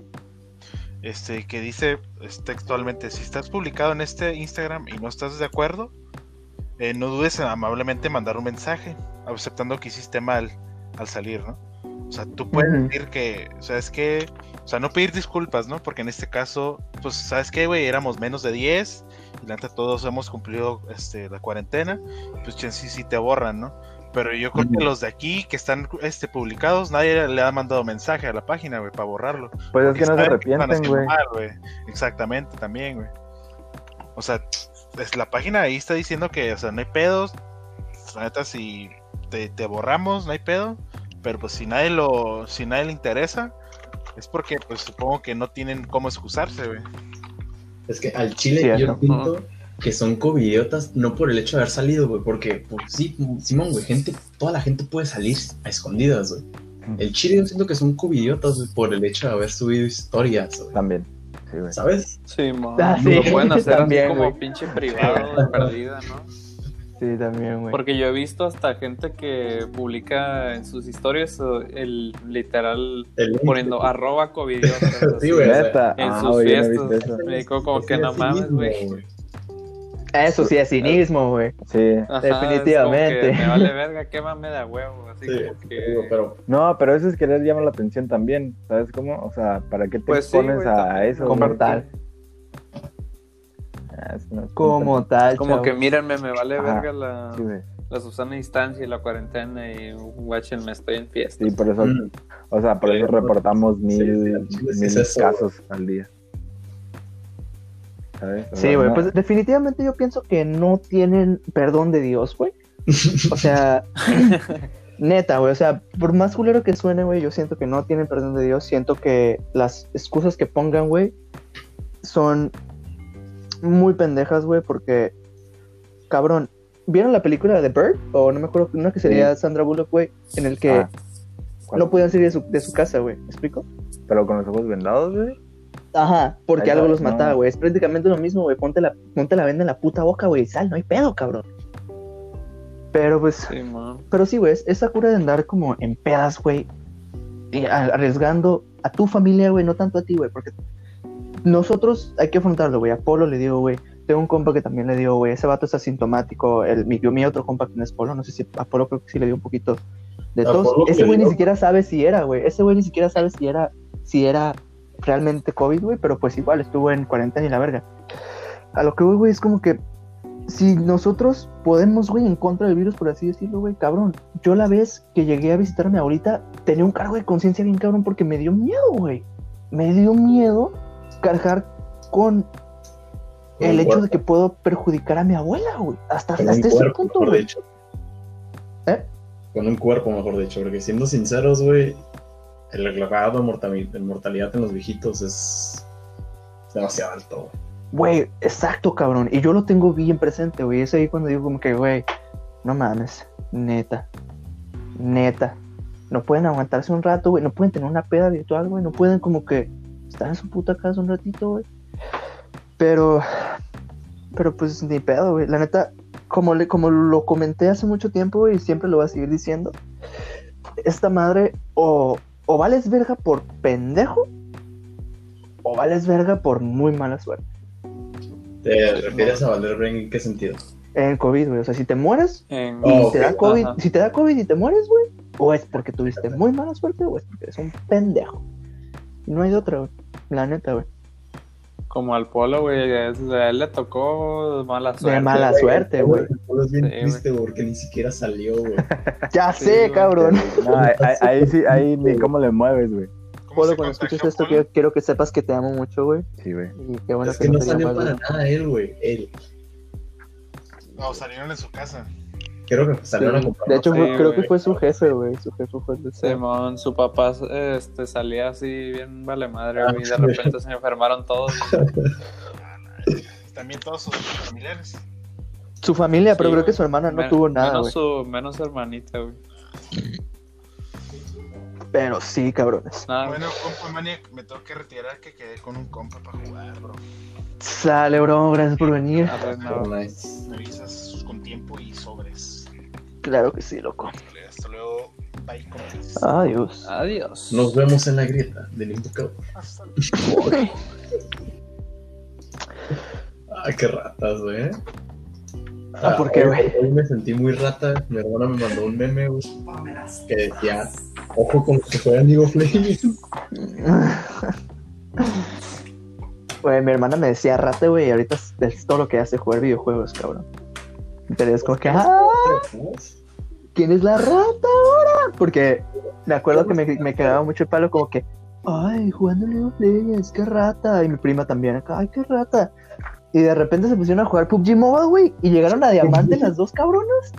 Speaker 5: Este, que dice textualmente, si estás publicado en este Instagram y no estás de acuerdo, eh, no dudes en amablemente mandar un mensaje, aceptando que hiciste mal al salir, ¿no? O sea, tú puedes decir que, o sea, es que, o sea, no pedir disculpas, ¿no? Porque en este caso, pues, ¿sabes qué, güey? Éramos menos de 10 y la todos hemos cumplido este, la cuarentena, pues, chance sí, sí te borran, ¿no? Pero yo creo que los de aquí que están este, publicados, nadie le ha mandado mensaje a la página, güey, para borrarlo.
Speaker 2: Pues es que no se arrepienten, güey.
Speaker 5: Exactamente, también, güey. O sea, es- la página ahí está diciendo que, o sea, no hay pedos. La neta, si te, te borramos, no hay pedo. Pero pues si nadie lo, si nadie le interesa, es porque pues supongo que no tienen cómo excusarse, güey.
Speaker 4: Es que al chile yo siento que son covidiotas no por el hecho de haber salido, güey, porque pues, sí, Simón, güey, gente, toda la gente puede salir a escondidas, güey. El chile yo siento que son covidiotas, güey, por el hecho de haber subido historias, güey.
Speaker 2: También. Sí, güey.
Speaker 4: ¿Sabes?
Speaker 3: Sí.
Speaker 1: Ah,
Speaker 3: Lo
Speaker 1: sí,
Speaker 3: pueden hacer
Speaker 1: también,
Speaker 3: así como
Speaker 1: güey.
Speaker 3: pinche privado de perdida, ¿no?
Speaker 1: Sí, también, güey.
Speaker 3: Porque yo he visto hasta gente que publica en sus historias el literal
Speaker 4: El
Speaker 3: poniendo arroba así,
Speaker 4: Sí, güey.
Speaker 2: Neta.
Speaker 3: en
Speaker 2: Ah,
Speaker 3: sus fiestas. Me digo como
Speaker 4: Es
Speaker 3: que no mames, güey.
Speaker 1: Eso sí es cinismo, güey.
Speaker 2: Sí.
Speaker 3: Ajá,
Speaker 1: Definitivamente.
Speaker 3: me vale verga, quémame de a huevo. Así
Speaker 4: Sí,
Speaker 3: como que.
Speaker 4: digo, pero
Speaker 2: No, pero eso es querer llamar la atención también. ¿Sabes cómo? O sea, ¿para qué te
Speaker 3: Pues sí,
Speaker 2: a eso?
Speaker 1: Como tal.
Speaker 2: Ah, no
Speaker 1: Como tal,
Speaker 3: Como que mírenme, me vale
Speaker 2: Ajá.
Speaker 3: verga la,
Speaker 2: Sí, güey.
Speaker 3: la Susana Distancia y la cuarentena y guáchenme, estoy en fiesta.
Speaker 2: Sí, por eso,
Speaker 4: Mm.
Speaker 2: o sea, por eso
Speaker 4: Sí,
Speaker 2: reportamos
Speaker 4: sí,
Speaker 2: mil, mil
Speaker 4: es eso,
Speaker 2: casos al día. ¿Sabes?
Speaker 1: Sí, güey,
Speaker 2: no-
Speaker 1: pues definitivamente yo pienso que no tienen perdón de Dios, güey. O sea, neta, güey, o sea, por más culero que suene, güey, yo siento que no tienen perdón de Dios. Siento que las excusas que pongan, güey, son muy pendejas, güey, porque, cabrón, ¿vieron la película de The Bird? O no me acuerdo, una que sería Sandra Bullock, güey, en el que
Speaker 2: Ah,
Speaker 1: no podían salir de su, de su casa, güey, ¿me explico?
Speaker 2: Pero con los ojos vendados, güey.
Speaker 1: Ajá, porque algo los mataba, güey. Es prácticamente lo mismo, güey. Ponte la, ponte la venda en la puta boca, güey, y sal, no hay pedo, cabrón. Pero pues,
Speaker 3: Sí, man.
Speaker 1: pero sí, güey, es- esa cura de andar como en pedas, güey, arriesgando a tu familia, güey, no tanto a ti, güey, porque nosotros hay que afrontarlo, güey. A Polo le dio, güey. Tengo un compa que también le dio, güey. Ese vato es asintomático. El, mi, mi otro compa que no es Polo, no sé si a Polo creo que sí le dio un poquito de
Speaker 4: ¿A
Speaker 1: tos. Ese güey ni siquiera sabe si era, güey. Ese güey ni siquiera sabe si era, si era realmente COVID, güey, pero pues igual estuvo en cuarentena y la verga. A lo que voy, güey, es como que si nosotros podemos, güey, en contra del virus, por así decirlo, güey, cabrón. Yo la vez que llegué a visitarme ahorita, tenía un cargo de conciencia bien cabrón porque me dio miedo, güey. Me dio miedo cargar con el hecho
Speaker 4: cuerpo.
Speaker 1: de que puedo perjudicar a mi abuela, güey. Hasta, hasta ese
Speaker 4: cuerpo,
Speaker 1: punto,
Speaker 4: mejor
Speaker 1: güey.
Speaker 4: dicho.
Speaker 1: ¿Eh?
Speaker 4: Con un cuerpo, mejor dicho, porque siendo sinceros, güey, el agregado de mortali- de mortalidad en los viejitos es es demasiado alto, güey.
Speaker 1: Güey, exacto, cabrón. Y yo lo tengo bien presente, güey. Es ahí cuando digo como que, güey, no mames, neta, neta. No pueden aguantarse un rato, güey. No pueden tener una peda virtual, güey. No pueden como que estar en su puta casa un ratito, güey. Pero, pero pues ni pedo, güey. La neta, como, le, como lo comenté hace mucho tiempo, güey, y siempre lo voy a seguir diciendo. Esta madre, o, o vales verga por pendejo, o vales verga por muy mala suerte.
Speaker 4: ¿Te refieres a Valer en qué sentido?
Speaker 1: En COVID, güey. O sea, si te mueres
Speaker 3: En-
Speaker 1: y
Speaker 4: Oh,
Speaker 1: te da. COVID,
Speaker 3: Ajá.
Speaker 1: si te da COVID y te mueres, güey, o es porque tuviste muy mala suerte, o es porque eres un pendejo. No hay de otra, güey. La neta, güey.
Speaker 3: Como al polo, güey. A él le tocó mala suerte.
Speaker 1: De mala suerte, güey.
Speaker 4: Es bien
Speaker 3: Sí,
Speaker 4: triste porque ni siquiera salió, güey.
Speaker 1: Ya
Speaker 3: Sí,
Speaker 1: sé,
Speaker 3: güey.
Speaker 1: cabrón.
Speaker 2: No, ahí, ahí- sí, ahí ni cómo le mueves, güey.
Speaker 5: ¿Cómo
Speaker 1: Polo, cuando escuches esto,
Speaker 5: Polo?
Speaker 1: quiero, quiero que sepas que te amo mucho, güey.
Speaker 2: Sí, güey.
Speaker 1: Y qué bueno
Speaker 4: es que no
Speaker 1: te
Speaker 4: salió para
Speaker 1: güey.
Speaker 4: nada él, güey. Él.
Speaker 5: No, salieron en su casa.
Speaker 4: Creo que salieron
Speaker 1: Sí.
Speaker 4: a comprar.
Speaker 1: De hecho, fue- creo que fue su jefe, güey. Su jefe fue el de
Speaker 3: Simón, su papá este, salía así bien vale madre,
Speaker 4: Ah,
Speaker 3: güey, y de repente se enfermaron todos.
Speaker 5: También todos sus familiares.
Speaker 1: Su familia, pero creo que su hermana no
Speaker 3: Men-
Speaker 1: tuvo nada,
Speaker 3: menos su menos hermanita, güey.
Speaker 1: Pero sí, cabrones.
Speaker 3: Nada,
Speaker 5: Bueno, compa Maniac, me tengo que retirar que quedé con un compa para jugar, bro.
Speaker 1: Sale, bro. Gracias por venir.
Speaker 3: arre, no.
Speaker 4: Oh, nice.
Speaker 5: Me avisas con tiempo y sobres.
Speaker 1: Claro que sí, loco.
Speaker 5: Hasta luego. Bye, compas.
Speaker 1: Adiós.
Speaker 3: Adiós.
Speaker 4: Nos vemos en la grieta del invocador.
Speaker 5: Hasta luego.
Speaker 4: Ay, qué ratas, güey.
Speaker 1: Ah, ¿por qué,
Speaker 4: hoy-
Speaker 1: güey?
Speaker 4: Hoy me sentí muy rata. Mi hermana me mandó un meme, güey, que decía, ojo con que juegan League of Legends.
Speaker 1: Güey, mi hermana me decía rata, güey, y ahorita es todo lo que hace jugar videojuegos, cabrón. Pero es como que, ah, ¿quién es la rata ahora? Porque me acuerdo que me, me quedaba mucho el palo como que, ay, jugando League of Legends, qué rata. Y mi prima también acá, ay, qué rata. Y de repente se pusieron a jugar PUBG Mobile, güey, y llegaron a diamante las dos cabronas.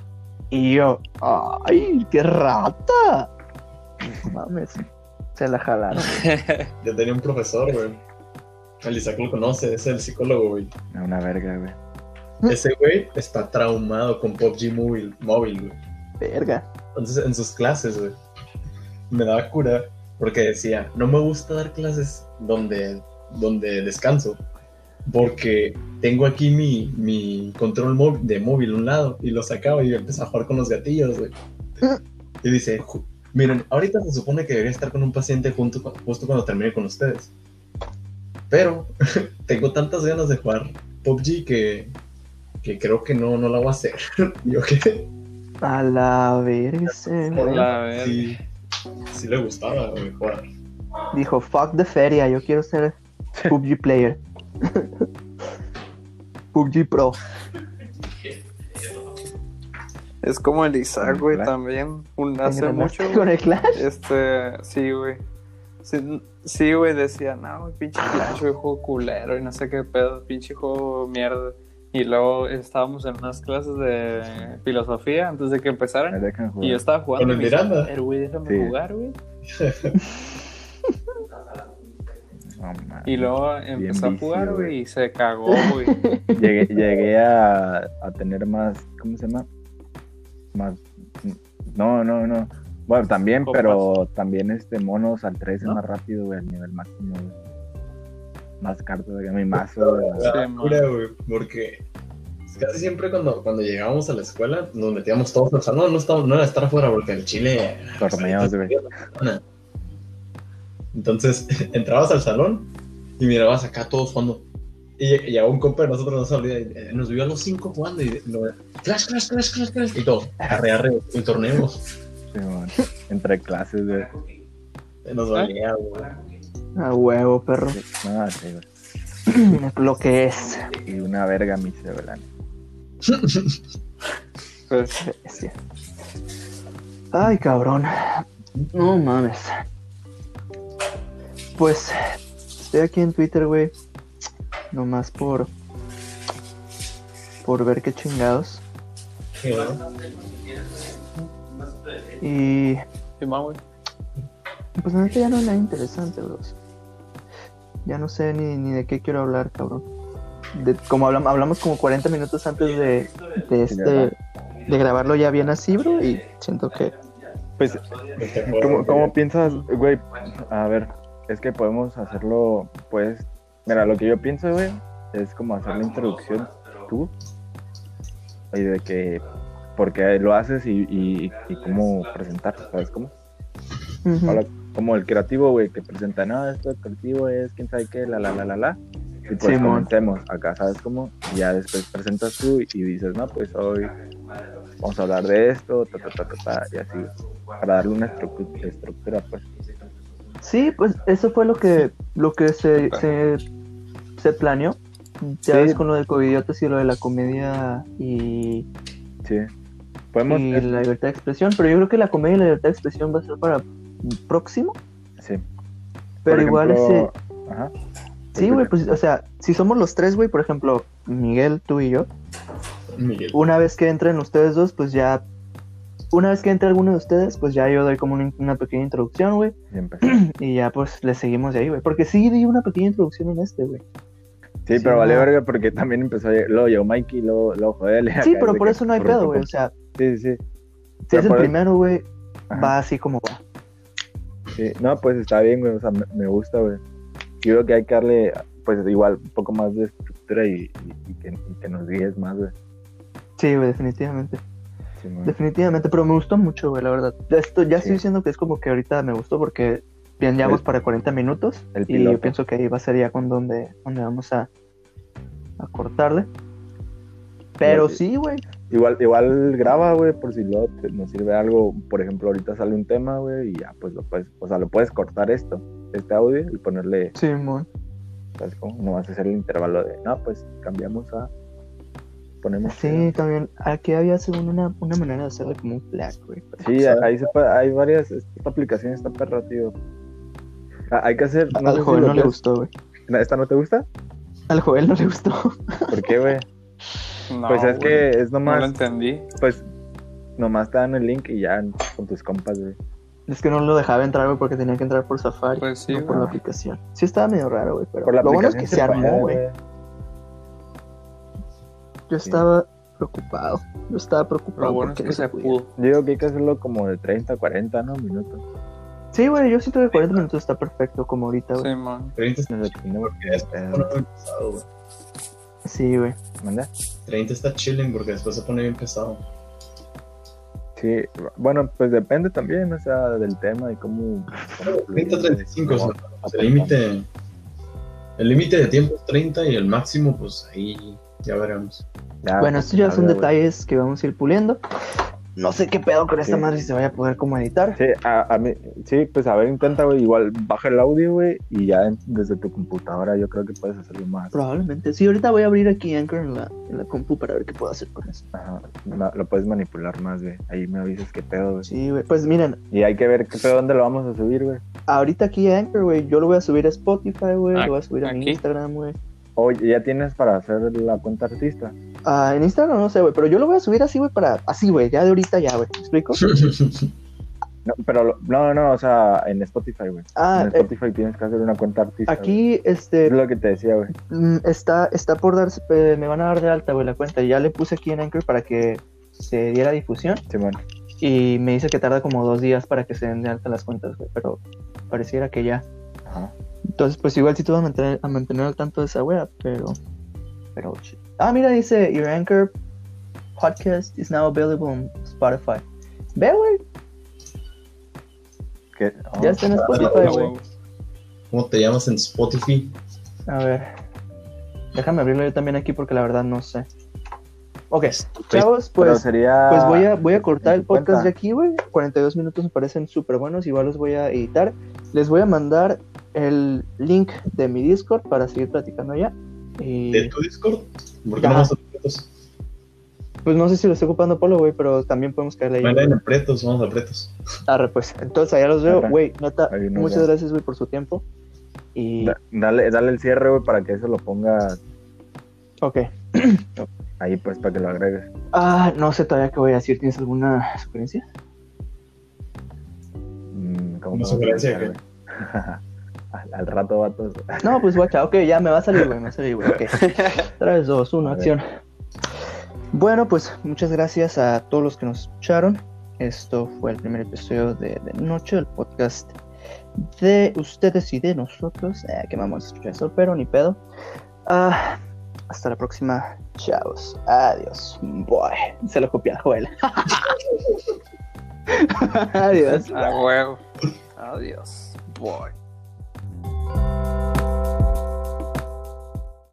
Speaker 1: Y yo, ay, qué rata. No mames, se la jalaron.
Speaker 4: Yo tenía un profesor, güey. El Isaac lo conoce, es el psicólogo, güey.
Speaker 2: Una verga, güey.
Speaker 4: Ese güey está traumado con PUBG móvil, móvil, güey.
Speaker 1: Verga.
Speaker 4: Entonces, en sus clases, güey, me daba cura porque decía, no me gusta dar clases donde, donde descanso, porque tengo aquí mi, mi control de móvil a un lado y lo sacaba y empezaba a jugar con los gatillos, güey. Y dice, "Ju- miren, ahorita se supone que debería estar con un paciente junto, justo cuando termine con ustedes. Pero tengo tantas ganas de jugar PUBG que, que creo que no, no la voy a hacer. Yo qué
Speaker 1: A la verga
Speaker 3: verga.
Speaker 4: sí, sí le gustaba güey, jugar.
Speaker 1: Dijo, fuck the feria, yo quiero ser PUBG player. PUBG Pro.
Speaker 3: Es como el Isaac, güey, también. Un, hace
Speaker 1: ¿Engranaste
Speaker 3: mucho,
Speaker 1: con el Clash?
Speaker 3: Este, sí, güey. Sí, sí, güey, decía, no, pinche Clash, güey, juego culero y no sé qué pedo, pinche juego mierda. Y luego estábamos en unas clases de filosofía antes de que empezaran. Y yo estaba jugando.
Speaker 4: Con el Miranda.
Speaker 3: "Pero, güey, déjame
Speaker 2: Sí.
Speaker 3: jugar, güey.
Speaker 2: No, mames.
Speaker 3: Y luego
Speaker 2: Bien
Speaker 3: empezó a jugar,
Speaker 2: güey.
Speaker 3: güey, y se cagó, güey.
Speaker 2: Llegué, llegué a, a tener más, ¿cómo se llama? Más, no, no, no. Bueno, también,
Speaker 3: Copas.
Speaker 2: pero también este monos al 3
Speaker 3: ¿No?
Speaker 2: es más rápido, güey, al nivel máximo, güey. Más cartas, güey, mi mazo,
Speaker 4: porque casi siempre cuando, cuando llegábamos a la escuela nos metíamos todos al salón, no, estábamos, no era estar afuera porque el chile...
Speaker 2: Torneos, güey.
Speaker 4: Entonces entrabas al salón y mirabas acá todos jugando. Y, y a un compa de nosotros nos olvida, eh, nos vio a los cinco jugando y lo, clash, clash, clash, clash, clash, y todo, arre, arre, y torneos.
Speaker 2: Sí, man. Entre clases, güey.
Speaker 4: Nos valía, güey.
Speaker 1: A huevo, perro.
Speaker 2: No, sí, güey.
Speaker 1: Lo que es.
Speaker 2: Y una verga hice, ¿verdad?
Speaker 3: Pues.
Speaker 1: Ay, cabrón. No mames. Pues estoy aquí en Twitter, güey. Nomás por. Por ver qué chingados.
Speaker 4: Sí, ¿no?
Speaker 1: Y.
Speaker 3: sí, ma, güey.
Speaker 1: Pues neta ya no es nada interesante, bros. Ya no sé ni, ni de qué quiero hablar, cabrón. De, como hablamos, hablamos como 40 minutos antes de, de este. De grabarlo ya bien así, bro. Y siento que.
Speaker 2: Pues, ¿cómo, cómo piensas, güey? A ver, es que podemos hacerlo, pues, mira, lo que yo pienso, güey, es como hacer la introducción tú. Y de que, porque lo haces y, y, y cómo presentar, ¿sabes cómo? Ahora, como el creativo, güey, que presenta, no, esto el creativo es quién sabe qué, la, la, la, la, la. Y pues
Speaker 1: Simón.
Speaker 2: comencemos acá, ¿sabes cómo? Y ya después presentas tú y dices, no, pues hoy vamos a hablar de esto, ta, ta, ta, ta, ta, y así, para darle una estructu- estructura, pues.
Speaker 1: Sí, pues eso fue lo que lo que se, se, se planeó. Ya
Speaker 2: Sí.
Speaker 1: ves con lo del covidiotas y lo de la comedia y,
Speaker 2: Sí. Podemos,
Speaker 1: y la libertad de expresión, pero yo creo que la comedia y la libertad de expresión va a ser para próximo.
Speaker 2: sí.
Speaker 1: Pero
Speaker 2: Por
Speaker 1: igual
Speaker 2: ejemplo,
Speaker 1: ese.
Speaker 2: Ajá.
Speaker 1: Sí, güey, pues, o sea, si somos los tres, güey, por ejemplo, Miguel, tú y yo,
Speaker 4: Miguel.
Speaker 1: una vez que entren ustedes dos, pues ya. Una vez que entre alguno de ustedes, pues ya yo doy como una, una pequeña introducción, güey,
Speaker 2: Y
Speaker 1: ya pues le seguimos de ahí, güey. Porque sí di una pequeña introducción en este, güey.
Speaker 2: Sí,
Speaker 1: Sí,
Speaker 2: pero vale verga porque también empezó, a- luego llegó Mikey, luego, luego Joel.
Speaker 1: Sí, pero por eso no hay pedo, güey. O sea,
Speaker 2: Sí, sí, sí.
Speaker 1: si
Speaker 2: Pero
Speaker 1: es el
Speaker 2: por-
Speaker 1: primero, güey, va así como va.
Speaker 2: Sí, no, pues está bien, güey, o sea, me, me gusta, güey. Yo creo que hay que darle, pues igual, un poco más de estructura y, y- y que, y que nos guíes más, güey.
Speaker 1: Sí, güey, definitivamente.
Speaker 2: Sí.
Speaker 1: Definitivamente, pero me gustó mucho, güey, la verdad. Esto ya
Speaker 2: Sí.
Speaker 1: estoy diciendo que es como que ahorita me gustó porque bien ya vamos para 40 minutos
Speaker 2: el
Speaker 1: y yo pienso que ahí va a ser ya con donde, donde vamos a, a cortarle. Pero
Speaker 2: Sí.
Speaker 1: sí, güey.
Speaker 2: Igual, igual graba, güey, por si luego te- nos sirve algo. Por ejemplo, ahorita sale un tema, güey, y ya, pues lo puedes, o sea, lo puedes cortar esto, este audio, y ponerle,
Speaker 1: Sí, mon.
Speaker 2: ¿sabes cómo? No vas a hacer el intervalo de, no, pues cambiamos a ponemos.
Speaker 1: Sí, también. Aquí había según una, una manera de hacerle como un flag, güey.
Speaker 2: Sí, ahí se puede, hay varias, esta aplicación está perra, tío. Ah, Hay que hacer, no
Speaker 1: Al joven no le gustó, güey.
Speaker 2: ¿Esta no te gusta?
Speaker 1: Al joven no le gustó.
Speaker 2: ¿Por qué, güey?
Speaker 3: No,
Speaker 2: pues es
Speaker 3: güey,
Speaker 2: que es
Speaker 3: No lo
Speaker 2: nomás,
Speaker 3: entendí.
Speaker 2: pues, nomás te dan el link y ya con tus compas, güey.
Speaker 1: Es que no lo dejaba entrar, güey, porque tenía que entrar por Safari.
Speaker 3: Pues sí,
Speaker 1: no por la aplicación. Sí estaba medio raro, güey, pero
Speaker 2: Por la
Speaker 1: lo bueno es que se armó, güey. Yo
Speaker 2: Sí.
Speaker 1: estaba preocupado. Yo estaba preocupado
Speaker 3: Lo bueno es que se pudo.
Speaker 2: Yo digo que hay que hacerlo como de 30, 40, ¿no? Minutos.
Speaker 1: Sí, güey, yo siento que 40 minutos está perfecto como ahorita, güey.
Speaker 3: Sí, man.
Speaker 4: 30 está
Speaker 2: Desde que no-
Speaker 4: porque después se
Speaker 1: Sí, güey.
Speaker 2: ¿Manda?
Speaker 4: 30 está chilling porque después se pone bien pesado.
Speaker 2: Sí, bueno, pues depende también, o sea, del tema y cómo... cómo
Speaker 4: 30 35, o sea, pues, el límite el límite de tiempo es 30 y el máximo pues ahí ya veremos.
Speaker 2: Ya,
Speaker 1: bueno, estos ya son detalles que vamos a ir puliendo. No sé qué pedo con esta
Speaker 2: Sí.
Speaker 1: madre si se vaya a poder como editar.
Speaker 2: Sí, a, a mí, sí, pues a ver, intenta, güey, igual baja el audio, güey, y ya en- desde tu computadora yo creo que puedes hacerlo más.
Speaker 1: Probablemente. Sí, ahorita voy a abrir aquí Anchor en la, en la compu para ver qué puedo hacer con eso.
Speaker 2: Ajá, lo puedes manipular más, güey. Ahí me avisas qué pedo, güey.
Speaker 1: Sí, güey. Pues miren,
Speaker 2: Y hay que ver qué pedo, dónde lo vamos a subir, güey.
Speaker 1: ahorita aquí Anchor, güey, yo lo voy a subir a Spotify, güey.
Speaker 3: Ah,
Speaker 1: Lo voy a subir a mi. Instagram, güey.
Speaker 2: Oye, ¿ya tienes para hacer la cuenta artista?
Speaker 1: Ah, en Instagram no sé, güey, pero yo lo voy a subir así, güey, para... Así, güey, ya de ahorita ya, güey. ¿Me explico?
Speaker 2: No, pero, no, no, o sea, en Spotify, güey.
Speaker 1: Ah,
Speaker 2: en
Speaker 1: eh,
Speaker 2: Spotify tienes que hacer una cuenta artista. güey.
Speaker 1: aquí, este...
Speaker 2: Es lo que te decía, güey.
Speaker 1: Mm, está, está por darse, eh, me van a dar de alta, güey, la cuenta. Ya le puse aquí en Anchor para que se diera difusión
Speaker 2: Simón.
Speaker 1: y me dice que tarda como dos días para que se den de alta las cuentas, güey, pero pareciera que ya.
Speaker 2: Ajá.
Speaker 1: Entonces, pues igual sí te voy a mantener, a mantener al tanto de esa wea, pero, pero, ah, mira, dice, your Anchor podcast is now available on Spotify. Ve, güey,
Speaker 2: ¿Qué? Oh,
Speaker 1: ya está en Spotify,
Speaker 3: Ah,
Speaker 1: güey.
Speaker 3: huevo.
Speaker 4: ¿Cómo te llamas en Spotify?
Speaker 1: A ver, déjame abrirlo yo también aquí porque la verdad no sé. Ok, chavos, pues...
Speaker 2: sería...
Speaker 1: Pues voy a, voy a cortar el podcast de aquí, güey. 42 minutos me parecen súper buenos. Igual los voy a editar. Les voy a mandar el link de mi Discord para seguir platicando allá. Y
Speaker 4: ¿De tu Discord? ¿Por qué no vas a pretos?
Speaker 1: pues no sé si lo estoy ocupando Polo, güey, pero también podemos caerle ahí.
Speaker 4: Vayan a pretos, vamos a pretos.
Speaker 1: Arre, pues. Entonces allá los veo, güey. Neta, muchas gracias, güey, por su tiempo. Y.
Speaker 2: Da- Dale, dale el cierre, güey, para que eso lo ponga
Speaker 1: Ok.
Speaker 2: ahí, pues, para que lo agregues.
Speaker 1: Ah, no sé todavía qué voy a decir. ¿Tienes alguna sugerencia?
Speaker 2: Mm, ¿cómo
Speaker 4: ¿Una sugerencia?
Speaker 2: al, al rato, vatos.
Speaker 1: No, pues guacha, ok, ya me va a salir, güey, me va a salir, güey, ok. 3, 2, 1,
Speaker 2: A ver.
Speaker 1: acción. Bueno, pues muchas gracias a todos los que nos escucharon. Esto fue el primer episodio de, de Noche, el podcast de ustedes y de nosotros. Eh, que vamos a escuchar eso, pero ni pedo. Ah, hasta la próxima. Chaos. Adiós. Boy. Se lo copié a Joel. Adiós.
Speaker 3: A huevo. Adiós. Boy.